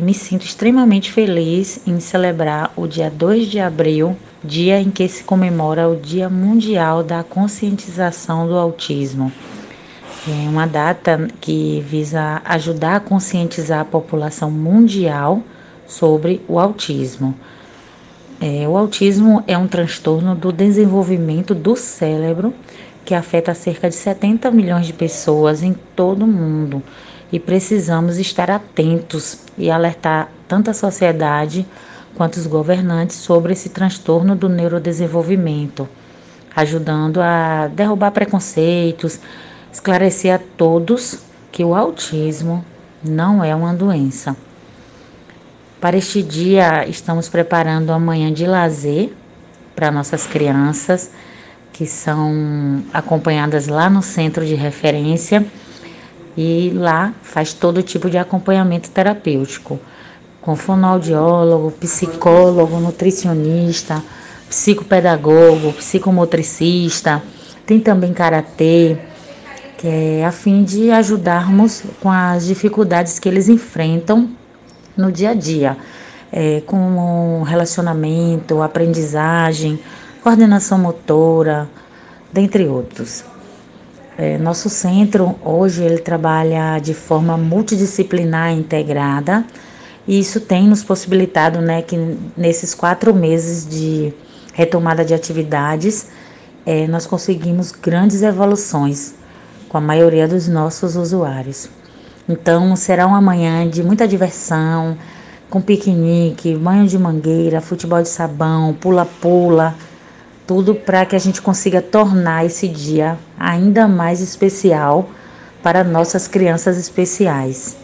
Me sinto extremamente feliz em celebrar o dia 2 de abril, dia em que se comemora o Dia Mundial da Conscientização do Autismo. É uma data que visa ajudar a conscientizar a população mundial sobre o autismo. É, o autismo é um transtorno do desenvolvimento do cérebro que afeta cerca de 70 milhões de pessoas em todo o mundo e precisamos estar atentos e alertar tanto a sociedade quanto os governantes sobre esse transtorno do neurodesenvolvimento, ajudando a derrubar preconceitos, esclarecer a todos que o autismo não é uma doença. Para este dia, estamos preparando a manhã de lazer para nossas crianças, que são acompanhadas lá no centro de referência e lá faz todo tipo de acompanhamento terapêutico, com fonoaudiólogo, psicólogo, nutricionista, psicopedagogo, psicomotricista, tem também karatê, que é a fim de ajudarmos com as dificuldades que eles enfrentam no dia a dia, é, com relacionamento, aprendizagem, coordenação motora, dentre outros. É, nosso centro hoje ele trabalha de forma multidisciplinar integrada e isso tem nos possibilitado né, que nesses quatro meses de retomada de atividades é, nós conseguimos grandes evoluções com a maioria dos nossos usuários. Então será uma manhã de muita diversão, com piquenique, banho de mangueira, futebol de sabão, pula-pula, tudo para que a gente consiga tornar esse dia ainda mais especial para nossas crianças especiais.